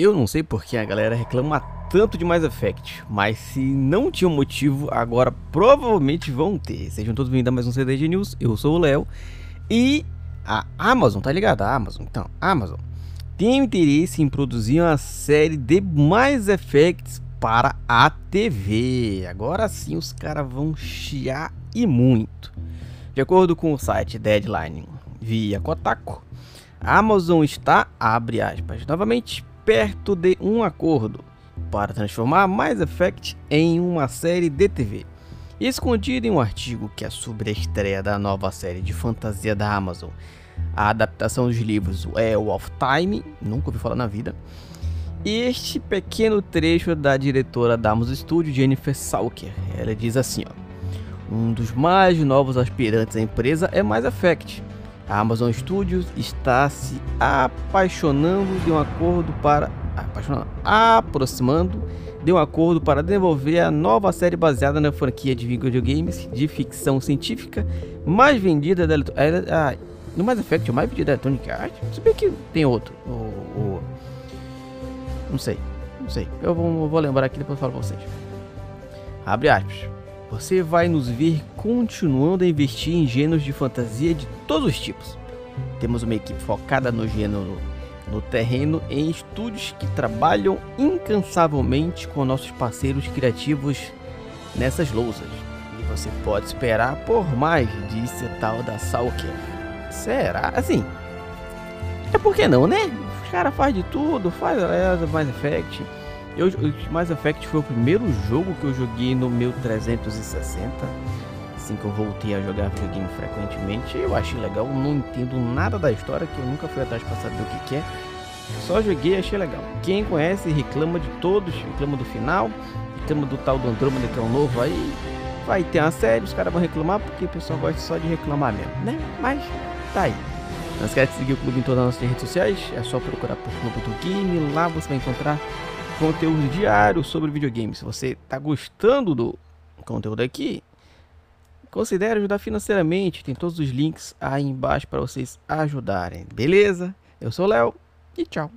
Eu não sei porque a galera reclama tanto de Mass Effect, mas se não tinha motivo, agora provavelmente vão ter. Sejam todos bem-vindos a mais um CDG News, eu sou o Léo e a Amazon, tá ligado? A Amazon, então, a Amazon tem interesse em produzir uma série de Mass Effects para a TV. Agora sim os caras vão chiar e muito. De acordo com o site Deadline via Kotaku, a Amazon está, abre aspas, novamente perto de um acordo para transformar Mass Effect em uma série de TV. Escondido em um artigo que é sobre a estreia da nova série de fantasia da Amazon, a adaptação dos livros Well of Time, nunca ouvi falar na vida, este pequeno trecho da diretora da Amazon Studio, Jennifer Salker. Ela diz assim, ó, um dos mais novos aspirantes à empresa é Mass Effect a Amazon Studios está se apaixonando de um acordo para aproximando de um acordo para desenvolver a nova série baseada na franquia de videogames de ficção científica mais vendida da ah, no Mass Effect, mais vendida da Electronic Arts. Se bem que tem outro, o, o, não sei, não sei. Eu vou, vou lembrar aqui depois eu falo pra vocês. Abre aspas. Você vai nos ver continuando a investir em gêneros de fantasia de todos os tipos. Temos uma equipe focada no gênero no terreno em estúdios que trabalham incansavelmente com nossos parceiros criativos nessas lousas. E você pode esperar por mais, disse tal da Salker. Será? Assim, é por que não, né? Os caras fazem de tudo, faz a Mass Effect eu, Mass Effect foi o primeiro jogo que eu joguei no meu 360. Assim que eu voltei a jogar videogame frequentemente, eu achei legal. Não entendo nada da história, que eu nunca fui atrás para saber o que, que é. Só joguei e achei legal. Quem conhece reclama de todos, reclama do final, reclama do tal do Andromeda que é o novo aí. Vai ter uma série, os caras vão reclamar porque o pessoal gosta só de reclamar mesmo, né? Mas tá aí. Não esquece de seguir o clube em todas as nossas redes sociais, é só procurar por Clube do Game, lá você vai encontrar conteúdo diário sobre videogames. Se você está gostando do conteúdo aqui, considere ajudar financeiramente. Tem todos os links aí embaixo para vocês ajudarem. Beleza? Eu sou o Léo e tchau.